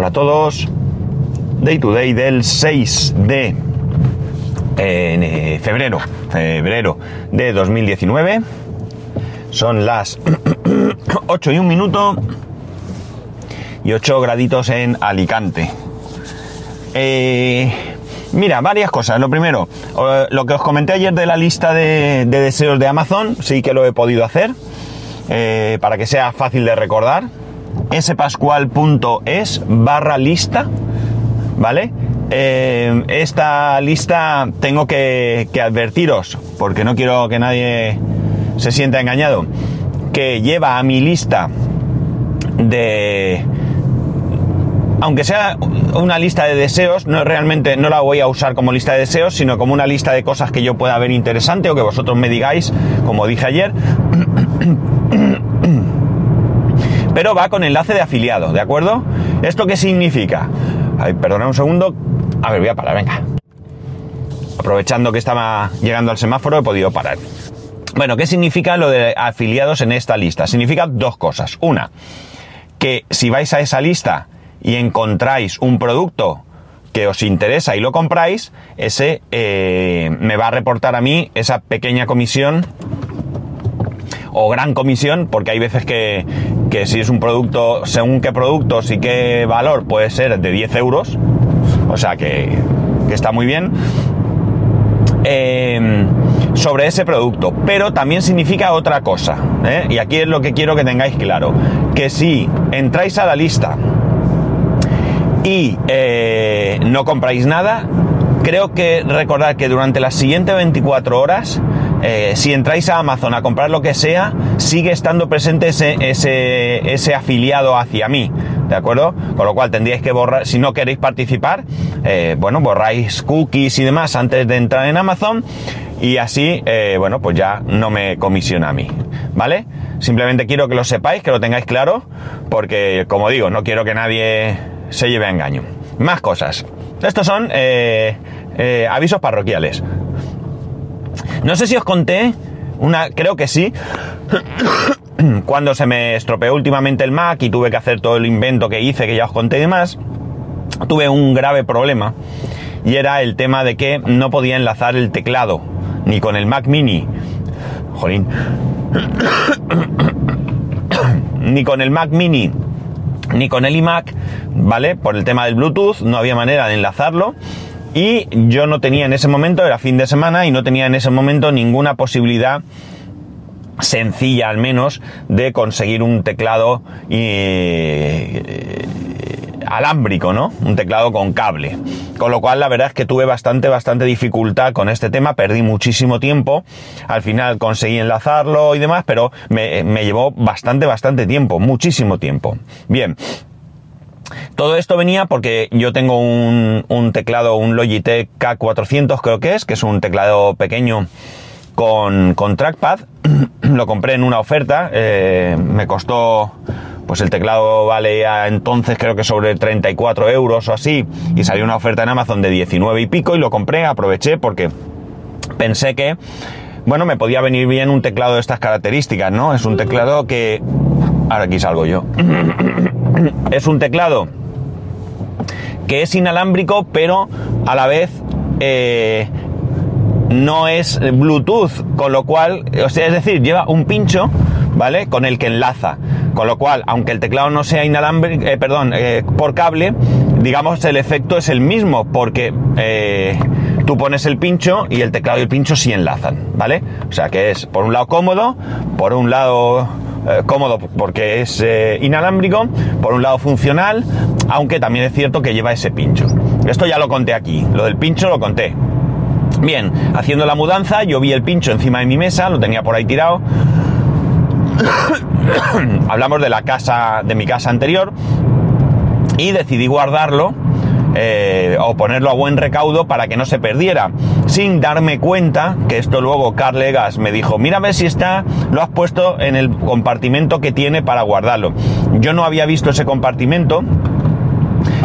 Hola a todos. Day to day del 6 de eh, febrero, febrero de 2019. Son las 8 y un minuto y 8 graditos en Alicante. Eh, mira, varias cosas. Lo primero, eh, lo que os comenté ayer de la lista de, de deseos de Amazon, sí que lo he podido hacer. Eh, para que sea fácil de recordar, spascual.es barra lista, ¿vale? Eh, esta lista tengo que, que advertiros, porque no quiero que nadie se sienta engañado, que lleva a mi lista de... Aunque sea una lista de deseos, no realmente no la voy a usar como lista de deseos, sino como una lista de cosas que yo pueda ver interesante o que vosotros me digáis, como dije ayer. Pero va con enlace de afiliado, ¿de acuerdo? ¿Esto qué significa? Ay, perdona un segundo. A ver, voy a parar, venga. Aprovechando que estaba llegando al semáforo, he podido parar. Bueno, ¿qué significa lo de afiliados en esta lista? Significa dos cosas. Una, que si vais a esa lista y encontráis un producto que os interesa y lo compráis, ese eh, me va a reportar a mí esa pequeña comisión o gran comisión, porque hay veces que, que si es un producto, según qué productos y qué valor, puede ser de 10 euros, o sea que, está muy bien, eh, sobre ese producto. Pero también significa otra cosa, ¿eh? y aquí es lo que quiero que tengáis claro, que si entráis a la lista y eh, no compráis nada, creo que recordar que durante las siguientes 24 horas eh, si entráis a Amazon a comprar lo que sea, sigue estando presente ese, ese, ese, afiliado hacia mí, ¿de acuerdo? Con lo cual tendríais que borrar, si no queréis participar, eh, bueno, borráis cookies y demás antes de entrar en Amazon y así, eh, bueno, pues ya no me comisiona a mí, ¿vale? Simplemente quiero que lo sepáis, que lo tengáis claro, porque como digo, no quiero que nadie se lleve a engaño. Más cosas. Estos son avisos parroquiales. No sé si os conté, una, creo que sí, cuando se me estropeó últimamente el Mac y tuve que hacer todo el invento que hice, que ya os conté y demás, tuve un grave problema y era el tema de que no podía enlazar el teclado ni con el Mac mini, jolín, ni con el Mac mini ni con el iMac, ¿vale? Por el tema del Bluetooth, no había manera de enlazarlo. Y yo no tenía en ese momento, era fin de semana, y no tenía en ese momento ninguna posibilidad sencilla al menos de conseguir un teclado eh, alámbrico, ¿no? Un teclado con cable. Con lo cual la verdad es que tuve bastante, bastante dificultad con este tema, perdí muchísimo tiempo, al final conseguí enlazarlo y demás, pero me, me llevó bastante, bastante tiempo, muchísimo tiempo. Bien, todo esto venía porque yo tengo un, un, teclado, un Logitech K400 creo que es, que es un teclado pequeño con, con trackpad. Lo compré en una oferta, eh, me costó, pues el teclado vale entonces creo que sobre 34 euros o así, y salió una oferta en Amazon de 19 y pico y lo compré, aproveché porque pensé que, bueno, me podía venir bien un teclado de estas características, ¿no? Es un teclado que... Ahora aquí salgo yo. es un teclado que es inalámbrico, pero a la vez eh, no es Bluetooth, con lo cual, o sea, es decir, lleva un pincho, ¿vale? Con el que enlaza. Con lo cual, aunque el teclado no sea inalámbrico, eh, perdón, eh, por cable, digamos el efecto es el mismo, porque tú pones el pincho y el teclado y el pincho sí enlazan, ¿vale? O sea que es por un lado cómodo, por un lado eh, cómodo porque es eh, inalámbrico, por un lado funcional, aunque también es cierto que lleva ese pincho. Esto ya lo conté aquí, lo del pincho lo conté. Bien, haciendo la mudanza, yo vi el pincho encima de mi mesa, lo tenía por ahí tirado. Hablamos de la casa, de mi casa anterior, y decidí guardarlo eh, o ponerlo a buen recaudo para que no se perdiera, sin darme cuenta que esto luego Carl Legas me dijo, mira si está, lo has puesto en el compartimento que tiene para guardarlo. Yo no había visto ese compartimento,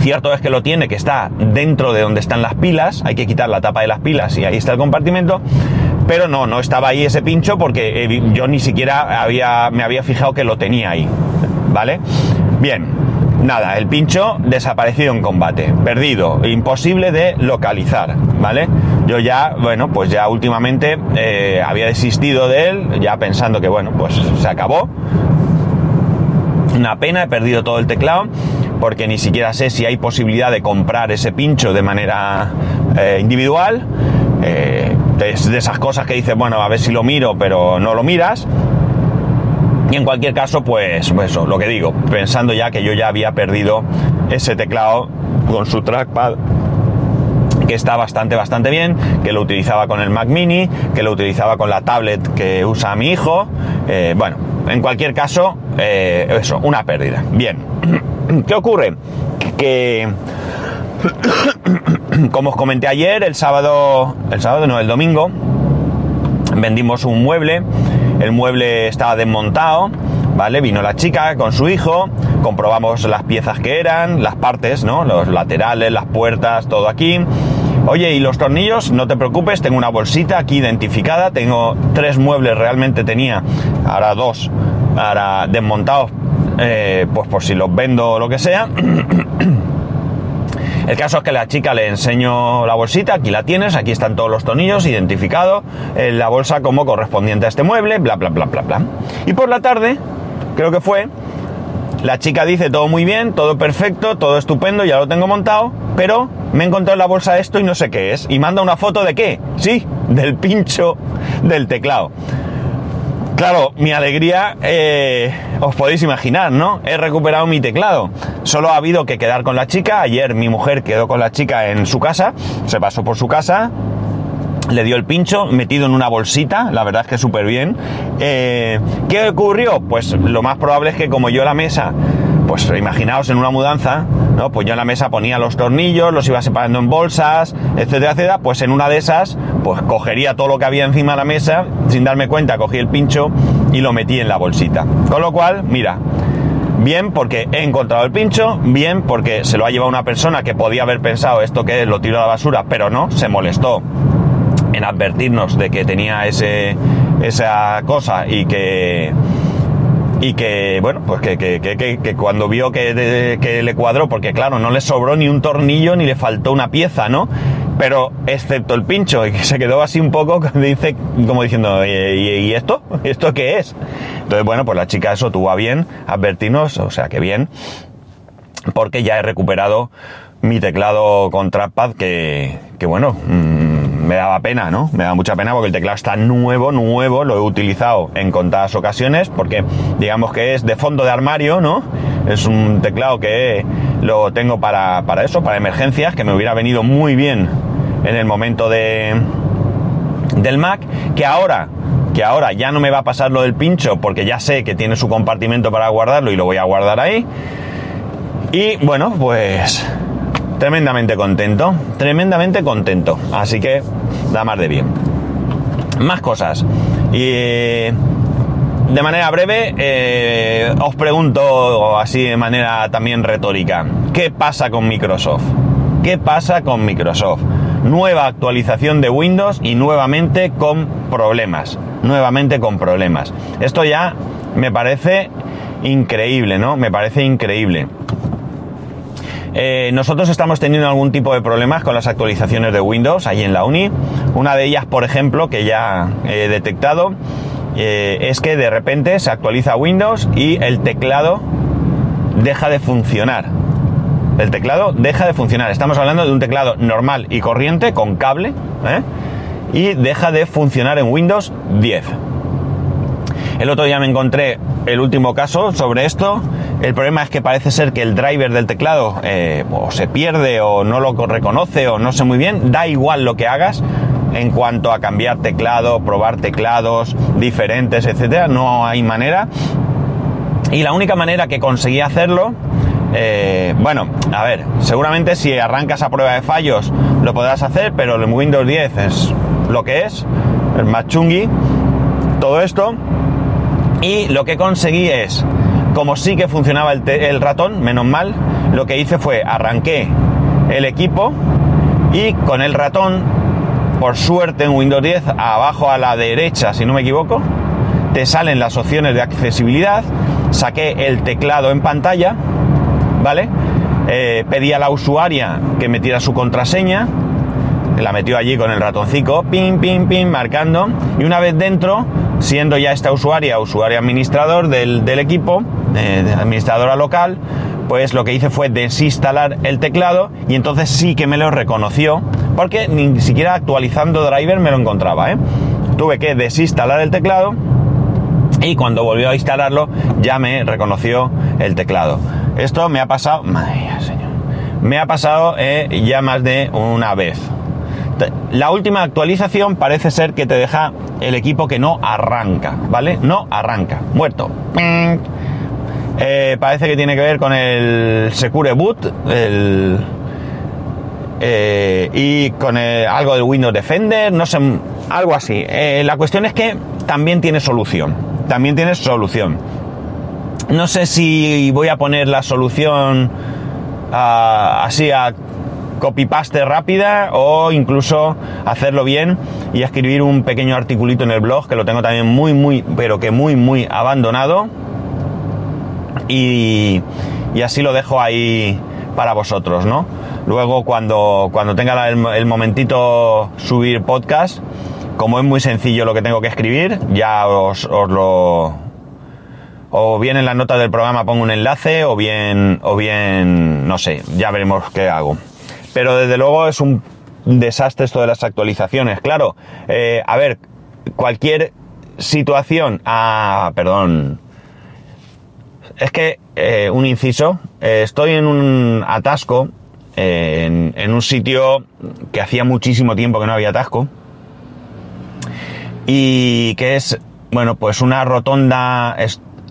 Cierto es que lo tiene, que está dentro de donde están las pilas, hay que quitar la tapa de las pilas y ahí está el compartimento, pero no, no estaba ahí ese pincho porque yo ni siquiera había, me había fijado que lo tenía ahí, ¿vale? Bien, nada, el pincho desaparecido en combate, perdido, imposible de localizar, ¿vale? Yo ya, bueno, pues ya últimamente eh, había desistido de él, ya pensando que, bueno, pues se acabó. Una pena, he perdido todo el teclado, porque ni siquiera sé si hay posibilidad de comprar ese pincho de manera eh, individual. Eh, de esas cosas que dices, bueno, a ver si lo miro, pero no lo miras. Y en cualquier caso, pues, pues, eso, lo que digo, pensando ya que yo ya había perdido ese teclado con su trackpad que está bastante, bastante bien, que lo utilizaba con el Mac mini, que lo utilizaba con la tablet que usa mi hijo. Eh, bueno, en cualquier caso, eh, eso, una pérdida. Bien, ¿qué ocurre? Que, como os comenté ayer, el sábado, el sábado no, el domingo, vendimos un mueble el mueble estaba desmontado, ¿vale? Vino la chica con su hijo, comprobamos las piezas que eran, las partes, ¿no? Los laterales, las puertas, todo aquí. Oye, ¿y los tornillos? No te preocupes, tengo una bolsita aquí identificada, tengo tres muebles, realmente tenía, ahora dos, ahora desmontados, eh, pues por si los vendo o lo que sea. El caso es que la chica le enseño la bolsita, aquí la tienes, aquí están todos los tornillos identificados, en la bolsa como correspondiente a este mueble, bla, bla, bla, bla, bla. Y por la tarde, creo que fue, la chica dice todo muy bien, todo perfecto, todo estupendo, ya lo tengo montado, pero me he encontrado en la bolsa esto y no sé qué es. Y manda una foto de qué? Sí, del pincho del teclado. Claro, mi alegría eh, os podéis imaginar, ¿no? He recuperado mi teclado. Solo ha habido que quedar con la chica. Ayer mi mujer quedó con la chica en su casa, se pasó por su casa, le dio el pincho metido en una bolsita, la verdad es que súper bien. Eh, ¿Qué ocurrió? Pues lo más probable es que como yo la mesa pues imaginaos en una mudanza, ¿no? Pues yo en la mesa ponía los tornillos, los iba separando en bolsas, etcétera, etcétera, pues en una de esas, pues cogería todo lo que había encima de la mesa, sin darme cuenta, cogí el pincho y lo metí en la bolsita. Con lo cual, mira, bien porque he encontrado el pincho, bien porque se lo ha llevado una persona que podía haber pensado esto que es, lo tiro a la basura, pero no, se molestó en advertirnos de que tenía ese, esa cosa y que y que, bueno, pues que, que, que, que cuando vio que, le cuadró, porque claro, no le sobró ni un tornillo ni le faltó una pieza, ¿no? Pero excepto el pincho, y que se quedó así un poco, dice, como diciendo, ¿y, y esto? ¿Esto qué es? Entonces, bueno, pues la chica eso tuvo a bien advertirnos, o sea que bien, porque ya he recuperado mi teclado con trackpad que, que bueno, mmm, me daba pena, ¿no? Me da mucha pena porque el teclado está nuevo, nuevo, lo he utilizado en contadas ocasiones porque digamos que es de fondo de armario, ¿no? Es un teclado que lo tengo para, para eso, para emergencias, que me hubiera venido muy bien en el momento de del Mac, que ahora que ahora ya no me va a pasar lo del pincho porque ya sé que tiene su compartimento para guardarlo y lo voy a guardar ahí. Y bueno, pues tremendamente contento, tremendamente contento. Así que da más de bien. Más cosas. Y de manera breve, eh, os pregunto así de manera también retórica, ¿qué pasa con Microsoft? ¿Qué pasa con Microsoft? Nueva actualización de Windows y nuevamente con problemas. Nuevamente con problemas. Esto ya me parece increíble, ¿no? Me parece increíble. Eh, nosotros estamos teniendo algún tipo de problemas con las actualizaciones de Windows ahí en la uni. Una de ellas, por ejemplo, que ya he detectado, eh, es que de repente se actualiza Windows y el teclado deja de funcionar. El teclado deja de funcionar. Estamos hablando de un teclado normal y corriente con cable ¿eh? y deja de funcionar en Windows 10. El otro día me encontré el último caso sobre esto. El problema es que parece ser que el driver del teclado eh, o se pierde o no lo reconoce o no sé muy bien. Da igual lo que hagas en cuanto a cambiar teclado, probar teclados diferentes, etcétera. No hay manera. Y la única manera que conseguí hacerlo eh, bueno, a ver, seguramente si arrancas a prueba de fallos lo podrás hacer, pero el Windows 10 es lo que es, el más todo esto. Y lo que conseguí es, como sí que funcionaba el, ratón, menos mal, lo que hice fue arranqué el equipo y con el ratón, por suerte en Windows 10, abajo a la derecha, si no me equivoco, te salen las opciones de accesibilidad, saqué el teclado en pantalla ¿vale? Eh, pedí a la usuaria que metiera su contraseña, la metió allí con el ratoncito, pin, pin, pin, marcando, y una vez dentro, siendo ya esta usuaria, usuario administrador del, equipo, eh, administradora local, pues lo que hice fue desinstalar el teclado y entonces sí que me lo reconoció, porque ni siquiera actualizando driver me lo encontraba, ¿eh? Tuve que desinstalar el teclado y cuando volvió a instalarlo ya me reconoció el teclado. Esto me ha pasado, señor, me ha pasado eh, ya más de una vez. La última actualización parece ser que te deja el equipo que no arranca, ¿vale? No arranca, muerto. Eh, parece que tiene que ver con el Secure Boot eh, y con algo del Windows Defender, no sé, algo así. la cuestión es que también tiene solución, también tiene solución. No sé si voy a poner la solución ah, así a copy-paste rápida o incluso hacerlo bien y escribir un pequeño articulito en el blog que lo tengo también muy, muy, pero que muy, muy abandonado. Y, así lo dejo ahí para vosotros, ¿no? Luego cuando, cuando tenga el, momentito subir podcast, como es muy sencillo lo que tengo que escribir, ya os, os lo... O bien en la nota del programa pongo un enlace, o bien, o bien, no sé, ya veremos qué hago. Pero desde luego es un desastre esto de las actualizaciones. Claro, eh, a ver, cualquier situación... Ah, perdón. Es que, eh, un inciso, eh, estoy en un atasco, en, en, un sitio que hacía muchísimo tiempo que no había atasco, y que es, bueno, pues una rotonda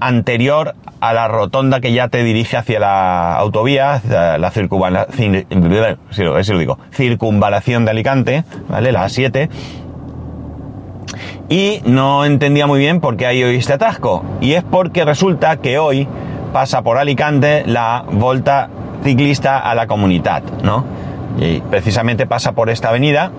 anterior a la rotonda que ya te dirige hacia la autovía, la circunvalación, circunvalación de Alicante, ¿vale? La A7. Y no entendía muy bien por qué hay hoy este atasco. Y es porque resulta que hoy pasa por Alicante la volta ciclista a la comunidad, ¿no? Y precisamente pasa por esta avenida,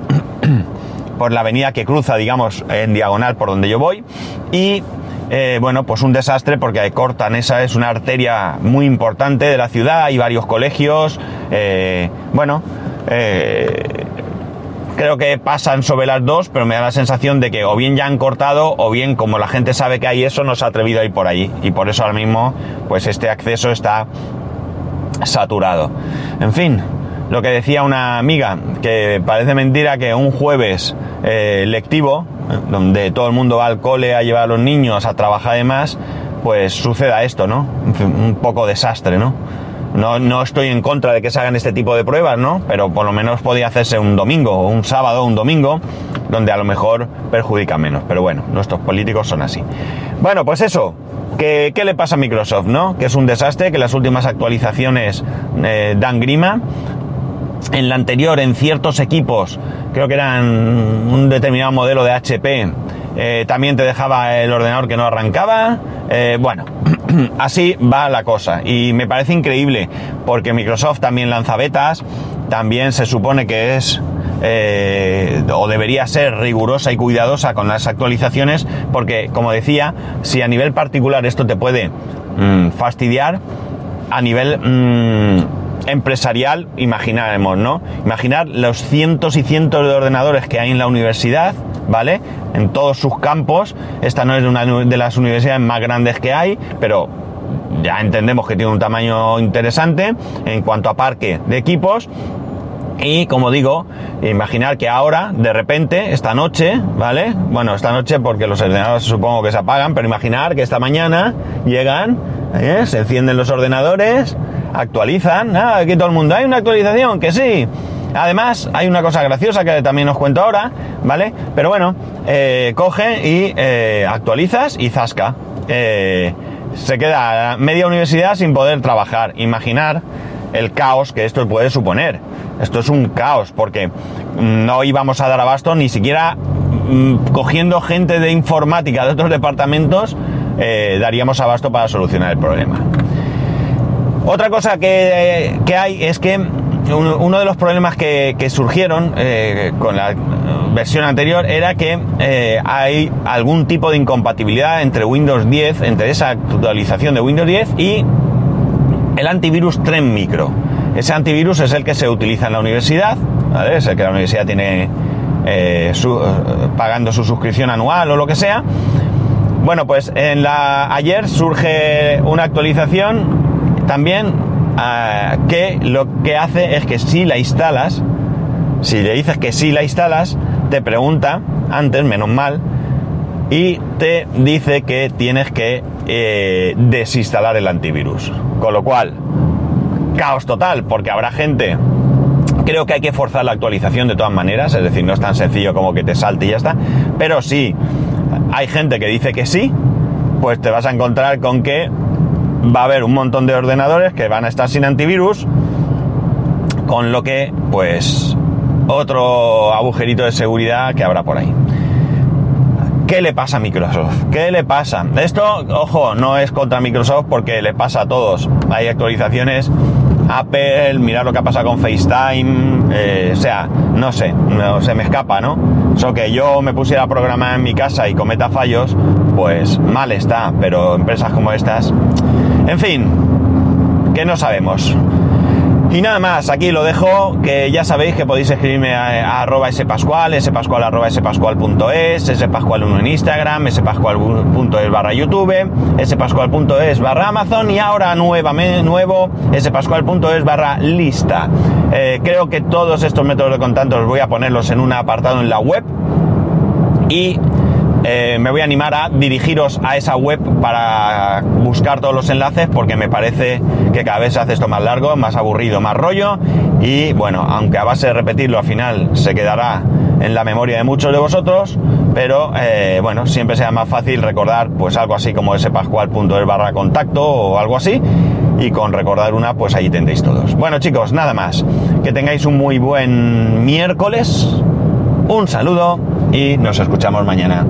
por la avenida que cruza, digamos, en diagonal por donde yo voy. Y eh, bueno, pues un desastre porque cortan, esa es una arteria muy importante de la ciudad, hay varios colegios, eh, bueno, eh, creo que pasan sobre las dos, pero me da la sensación de que o bien ya han cortado o bien como la gente sabe que hay eso no se ha atrevido a ir por allí y por eso ahora mismo pues este acceso está saturado. En fin, lo que decía una amiga, que parece mentira que un jueves lectivo, donde todo el mundo va al cole a llevar a los niños a trabajar además, pues suceda esto, ¿no? Un poco desastre, ¿no? ¿no? No estoy en contra de que se hagan este tipo de pruebas, ¿no? Pero por lo menos podía hacerse un domingo, un sábado, un domingo, donde a lo mejor perjudica menos. Pero bueno, nuestros políticos son así. Bueno, pues eso. ¿Qué, le pasa a Microsoft, no? Que es un desastre, que las últimas actualizaciones eh, dan grima en la anterior, en ciertos equipos, creo que eran un determinado modelo de HP, eh, también te dejaba el ordenador que no arrancaba. Eh, bueno, así va la cosa. Y me parece increíble, porque Microsoft también lanza betas, también se supone que es eh, o debería ser rigurosa y cuidadosa con las actualizaciones, porque como decía, si a nivel particular esto te puede mm, fastidiar, a nivel mm, empresarial, imaginaremos, ¿no? Imaginar los cientos y cientos de ordenadores que hay en la universidad, ¿vale? En todos sus campos. Esta no es una de las universidades más grandes que hay, pero ya entendemos que tiene un tamaño interesante en cuanto a parque de equipos. Y como digo, imaginar que ahora, de repente, esta noche, ¿vale? Bueno, esta noche porque los ordenadores supongo que se apagan, pero imaginar que esta mañana llegan, ¿eh? se encienden los ordenadores, actualizan. Aquí todo el mundo, hay una actualización, que sí. Además, hay una cosa graciosa que también os cuento ahora, ¿vale? Pero bueno, eh, coge y eh, actualizas y zasca. Eh, se queda media universidad sin poder trabajar. Imaginar el caos que esto puede suponer. Esto es un caos porque no íbamos a dar abasto ni siquiera mm, cogiendo gente de informática de otros departamentos daríamos abasto para solucionar el problema. Otra cosa que, hay es que uno de los problemas que, surgieron eh, con la versión anterior era que eh, hay algún tipo de incompatibilidad entre Windows 10, entre esa actualización de Windows 10 y el antivirus Tren Micro. Ese antivirus es el que se utiliza en la universidad, es el que la universidad tiene eh, pagando su suscripción anual o lo que sea. Bueno, pues en la, ayer surge una actualización también uh, que lo que hace es que si la instalas, si le dices que sí la instalas, te pregunta antes, menos mal, y te dice que tienes que eh, desinstalar el antivirus. Con lo cual, caos total, porque habrá gente. Creo que hay que forzar la actualización de todas maneras, es decir, no es tan sencillo como que te salte y ya está. Pero si hay gente que dice que sí, pues te vas a encontrar con que va a haber un montón de ordenadores que van a estar sin antivirus, con lo que, pues, otro agujerito de seguridad que habrá por ahí. ¿Qué le pasa a Microsoft? ¿Qué le pasa? Esto, ojo, no es contra Microsoft porque le pasa a todos. Hay actualizaciones. Apple, mirar lo que ha pasado con FaceTime, eh, o sea, no sé, no se me escapa, ¿no? Eso que yo me pusiera a programar en mi casa y cometa fallos, pues mal está, pero empresas como estas, en fin, que no sabemos. Y nada más, aquí lo dejo, que ya sabéis que podéis escribirme a, a arroba spascual, spascual arroba spascual.es, spascual1 en Instagram, spascual.es barra YouTube, spascual.es barra Amazon y ahora nuevamente, nuevo, spascual.es barra lista. Eh, creo que todos estos métodos de contacto los voy a ponerlos en un apartado en la web y eh, me voy a animar a dirigiros a esa web para buscar todos los enlaces porque me parece que cada vez se hace esto más largo, más aburrido, más rollo y bueno, aunque a base de repetirlo al final se quedará en la memoria de muchos de vosotros, pero eh, bueno, siempre sea más fácil recordar pues algo así como ese pascual.es barra contacto o algo así y con recordar una pues ahí tendréis todos. Bueno chicos, nada más, que tengáis un muy buen miércoles, un saludo y nos escuchamos mañana.